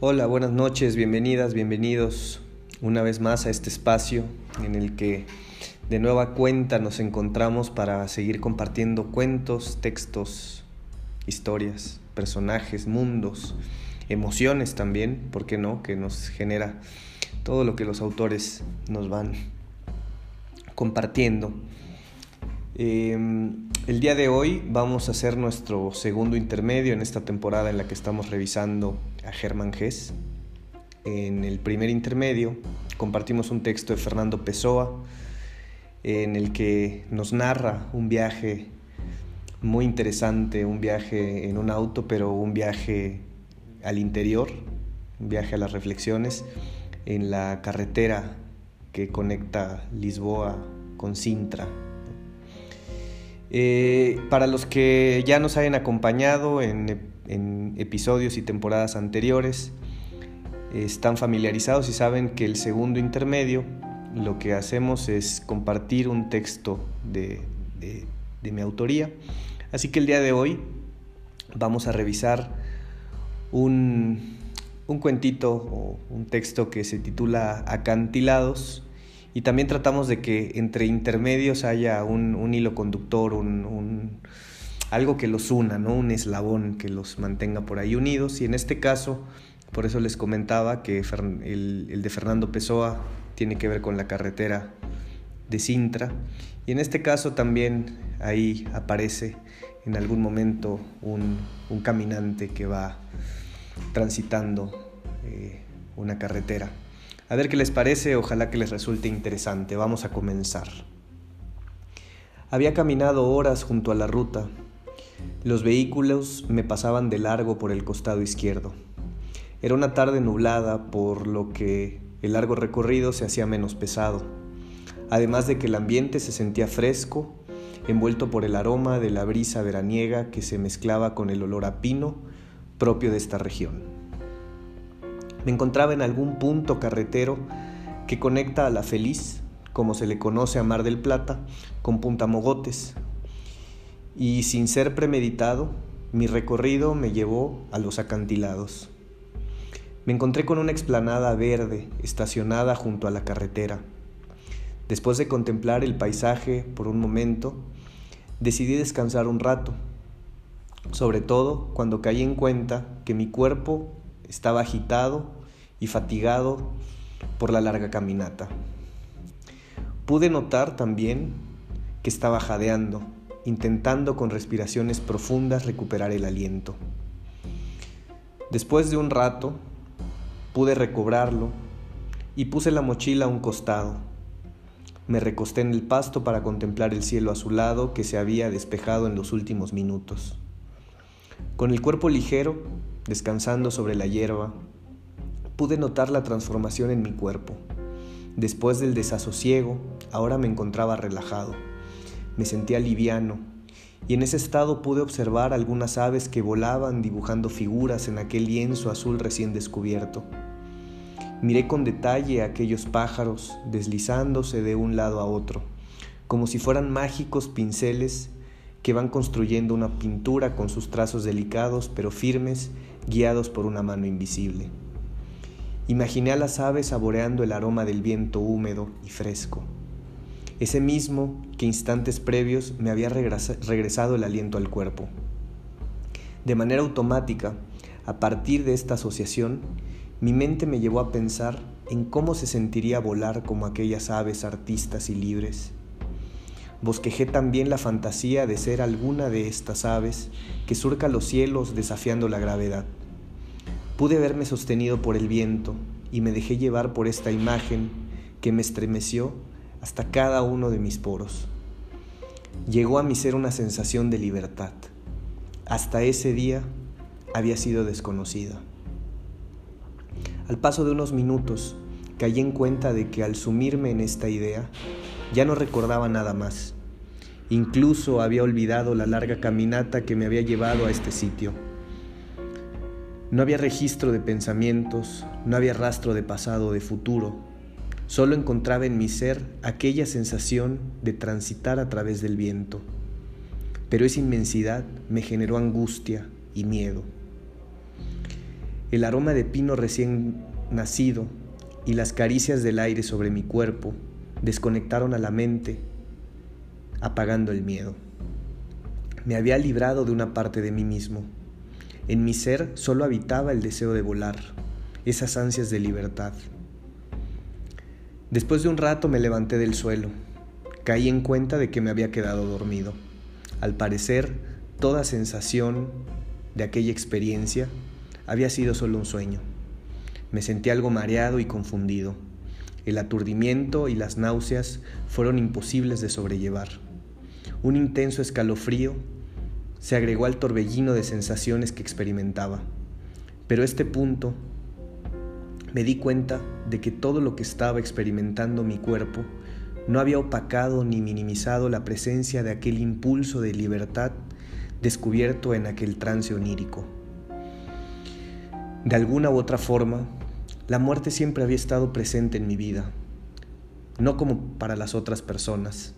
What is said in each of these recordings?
Hola, buenas noches, bienvenidas, bienvenidos una vez más a este espacio en el que de nueva cuenta nos encontramos para seguir compartiendo cuentos, textos, historias, personajes, mundos, emociones también, ¿por qué no? Que nos genera todo lo que los autores nos van compartiendo. Em, el día de hoy vamos a hacer nuestro segundo intermedio en esta temporada en la que estamos revisando a Germán Gess. En el primer intermedio compartimos un texto de Fernando Pessoa en el que nos narra un viaje muy interesante, un viaje en un auto, pero un viaje al interior, un viaje a las reflexiones en la carretera que conecta Lisboa con Sintra. Eh, para los que ya nos hayan acompañado en, episodios y temporadas anteriores, están familiarizados y saben que el segundo intermedio lo que hacemos es compartir un texto de, mi autoría. Así que el día de hoy vamos a revisar un, un cuentito o un texto que se titula Acantilados y también tratamos de que entre intermedios haya un, hilo conductor, un, algo que los una, ¿no? un eslabón que los mantenga por ahí unidos y en este caso, por eso les comentaba que el, el de Fernando Pessoa tiene que ver con la carretera de Sintra y en este caso también ahí aparece en algún momento un, un caminante que va transitando eh, una carretera. A ver qué les parece, ojalá que les resulte interesante. Vamos a comenzar. Había caminado horas junto a la ruta. Los vehículos me pasaban de largo por el costado izquierdo. Era una tarde nublada, por lo que el largo recorrido se hacía menos pesado, además de que el ambiente se sentía fresco, envuelto por el aroma de la brisa veraniega que se mezclaba con el olor a pino propio de esta región. Me encontraba en algún punto carretero que conecta a La Feliz, como se le conoce a Mar del Plata, con Punta Mogotes. Y sin ser premeditado, mi recorrido me llevó a los acantilados. Me encontré con una explanada verde estacionada junto a la carretera. Después de contemplar el paisaje por un momento, decidí descansar un rato sobre todo cuando caí en cuenta que mi cuerpo estaba agitado y fatigado por la larga caminata. Pude notar también que estaba jadeando, intentando con respiraciones profundas recuperar el aliento. Después de un rato, pude recobrarlo y puse la mochila a un costado. Me recosté en el pasto para contemplar el cielo azulado que se había despejado en los últimos minutos. Con el cuerpo ligero, descansando sobre la hierba, pude notar la transformación en mi cuerpo. Después del desasosiego, ahora me encontraba relajado. Me sentía liviano, y en ese estado pude observar algunas aves que volaban dibujando figuras en aquel lienzo azul recién descubierto. Miré con detalle a aquellos pájaros deslizándose de un lado a otro, como si fueran mágicos pinceles que van construyendo una pintura con sus trazos delicados pero firmes, guiados por una mano invisible. Imaginé a las aves saboreando el aroma del viento húmedo y fresco, ese mismo que instantes previos me había regresado el aliento al cuerpo. De manera automática, a partir de esta asociación, mi mente me llevó a pensar en cómo se sentiría volar como aquellas aves artistas y libres Bosquejé también la fantasía de ser alguna de estas aves que surca los cielos desafiando la gravedad. Pude verme sostenido por el viento y me dejé llevar por esta imagen que me estremeció hasta cada uno de mis poros. Llegó a mi ser una sensación de libertad. Hasta ese día había sido desconocida. Al paso de unos minutos, caí en cuenta de que al sumirme en esta idea, ya no recordaba nada más. Incluso había olvidado la larga caminata que me había llevado a este sitio. No había registro de pensamientos, no había rastro de pasado o de futuro. Solo encontraba en mi ser aquella sensación de transitar a través del viento. Pero esa inmensidad me generó angustia y miedo. El aroma de pino recién nacido y las caricias del aire sobre mi cuerpo desconectaron a la mente, apagando el miedo. Me había librado de una parte de mí mismo. En mi ser solo habitaba el deseo de volar, esas ansias de libertad. Después de un rato me levanté del suelo. Caí en cuenta de que me había quedado dormido. Al parecer, toda sensación de aquella experiencia había sido solo un sueño. Me sentí algo mareado y confundido. El aturdimiento y las náuseas fueron imposibles de sobrellevar. Un intenso escalofrío se agregó al torbellino de sensaciones que experimentaba. Pero a este punto me di cuenta de que todo lo que estaba experimentando mi cuerpo no había opacado ni minimizado la presencia de aquel impulso de libertad descubierto en aquel trance onírico. De alguna u otra forma, la muerte siempre había estado presente en mi vida, no como para las otras personas.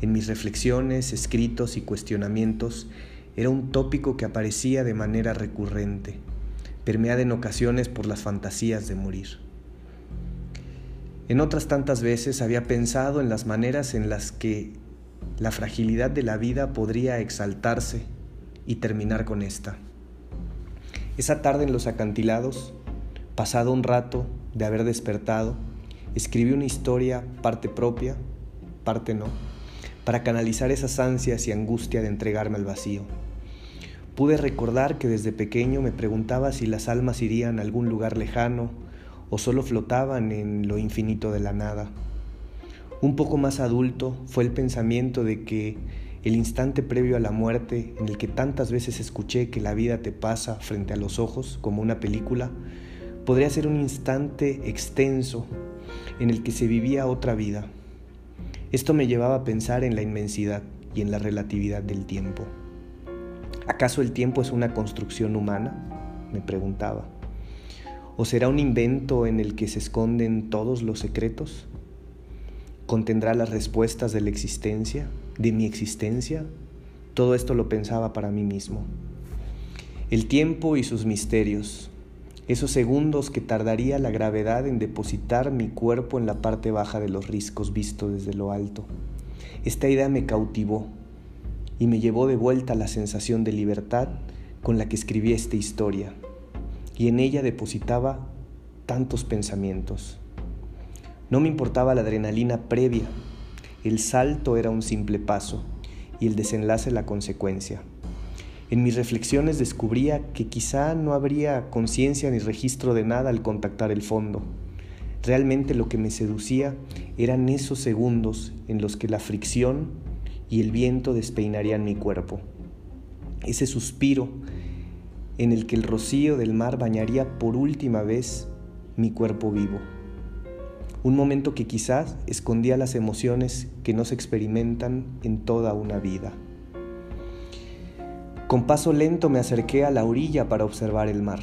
En mis reflexiones, escritos y cuestionamientos era un tópico que aparecía de manera recurrente, permeada en ocasiones por las fantasías de morir. En otras tantas veces había pensado en las maneras en las que la fragilidad de la vida podría exaltarse y terminar con esta. Esa tarde en los acantilados, pasado un rato de haber despertado, escribí una historia, parte propia, parte no, para canalizar esas ansias y angustia de entregarme al vacío. Pude recordar que desde pequeño me preguntaba si las almas irían a algún lugar lejano o solo flotaban en lo infinito de la nada. Un poco más adulto fue el pensamiento de que el instante previo a la muerte en el que tantas veces escuché que la vida te pasa frente a los ojos como una película, podría ser un instante extenso en el que se vivía otra vida. Esto me llevaba a pensar en la inmensidad y en la relatividad del tiempo. ¿Acaso el tiempo es una construcción humana? me preguntaba. ¿O será un invento en el que se esconden todos los secretos? ¿Contendrá las respuestas de la existencia? de mi existencia, todo esto lo pensaba para mí mismo. El tiempo y sus misterios, esos segundos que tardaría la gravedad en depositar mi cuerpo en la parte baja de los riscos visto desde lo alto. Esta idea me cautivó y me llevó de vuelta a la sensación de libertad con la que escribí esta historia, y en ella depositaba tantos pensamientos. No me importaba la adrenalina previa el salto era un simple paso y el desenlace la consecuencia. En mis reflexiones descubría que quizá no habría conciencia ni registro de nada al contactar el fondo. Realmente lo que me seducía eran esos segundos en los que la fricción y el viento despeinarían mi cuerpo. Ese suspiro en el que el rocío del mar bañaría por última vez mi cuerpo vivo un momento que quizás escondía las emociones que no se experimentan en toda una vida. Con paso lento me acerqué a la orilla para observar el mar.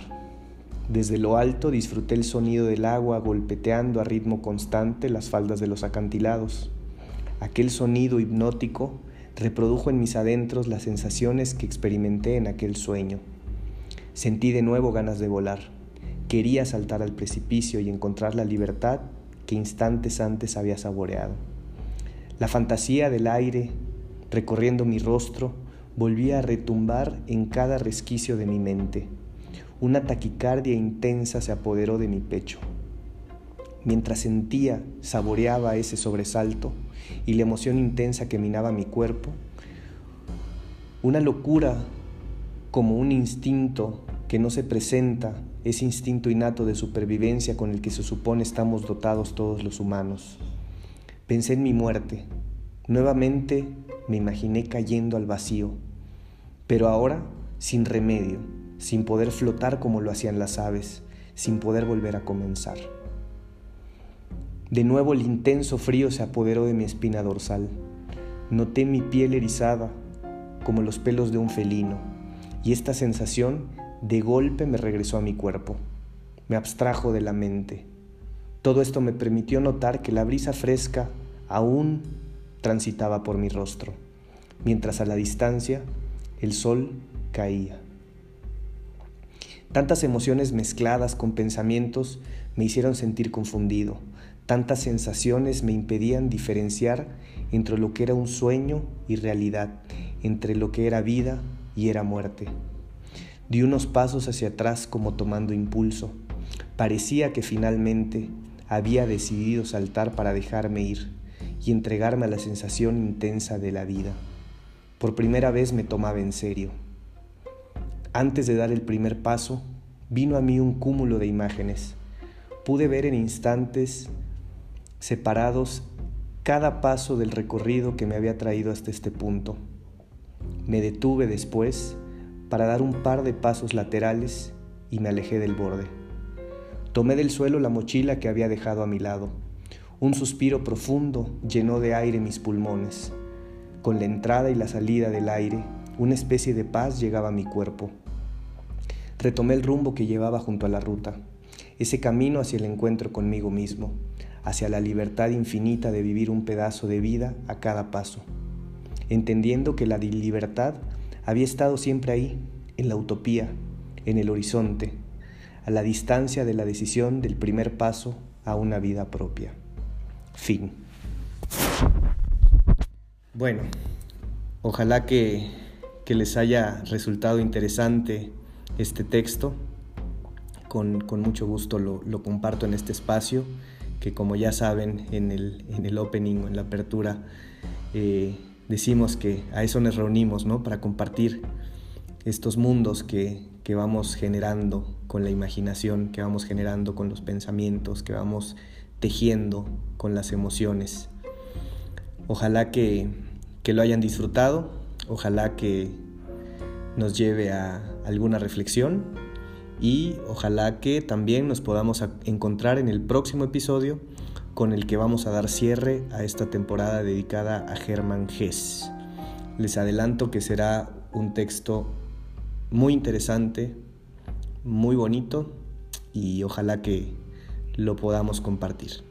Desde lo alto disfruté el sonido del agua golpeteando a ritmo constante las faldas de los acantilados. Aquel sonido hipnótico reprodujo en mis adentros las sensaciones que experimenté en aquel sueño. Sentí de nuevo ganas de volar. Quería saltar al precipicio y encontrar la libertad que instantes antes había saboreado. La fantasía del aire recorriendo mi rostro volvía a retumbar en cada resquicio de mi mente. Una taquicardia intensa se apoderó de mi pecho. Mientras sentía, saboreaba ese sobresalto y la emoción intensa que minaba mi cuerpo, una locura como un instinto que no se presenta ese instinto innato de supervivencia con el que se supone estamos dotados todos los humanos. Pensé en mi muerte. Nuevamente me imaginé cayendo al vacío, pero ahora sin remedio, sin poder flotar como lo hacían las aves, sin poder volver a comenzar. De nuevo el intenso frío se apoderó de mi espina dorsal. Noté mi piel erizada como los pelos de un felino, y esta sensación de golpe me regresó a mi cuerpo, me abstrajo de la mente. Todo esto me permitió notar que la brisa fresca aún transitaba por mi rostro, mientras a la distancia el sol caía. Tantas emociones mezcladas con pensamientos me hicieron sentir confundido. Tantas sensaciones me impedían diferenciar entre lo que era un sueño y realidad, entre lo que era vida y era muerte. Di unos pasos hacia atrás como tomando impulso. Parecía que finalmente había decidido saltar para dejarme ir y entregarme a la sensación intensa de la vida. Por primera vez me tomaba en serio. Antes de dar el primer paso, vino a mí un cúmulo de imágenes. Pude ver en instantes separados cada paso del recorrido que me había traído hasta este punto. Me detuve después para dar un par de pasos laterales y me alejé del borde. Tomé del suelo la mochila que había dejado a mi lado. Un suspiro profundo llenó de aire mis pulmones. Con la entrada y la salida del aire, una especie de paz llegaba a mi cuerpo. Retomé el rumbo que llevaba junto a la ruta, ese camino hacia el encuentro conmigo mismo, hacia la libertad infinita de vivir un pedazo de vida a cada paso, entendiendo que la libertad había estado siempre ahí, en la utopía, en el horizonte, a la distancia de la decisión del primer paso a una vida propia. Fin. Bueno, ojalá que, les haya resultado interesante este texto. Con, mucho gusto lo, comparto en este espacio, que como ya saben en el, en el opening o en la apertura, eh, decimos que a eso nos reunimos, ¿no? Para compartir estos mundos que, que vamos generando con la imaginación, que vamos generando con los pensamientos, que vamos tejiendo con las emociones. Ojalá que, que lo hayan disfrutado, ojalá que nos lleve a alguna reflexión y ojalá que también nos podamos encontrar en el próximo episodio con el que vamos a dar cierre a esta temporada dedicada a Germán Hess. Les adelanto que será un texto muy interesante, muy bonito y ojalá que lo podamos compartir.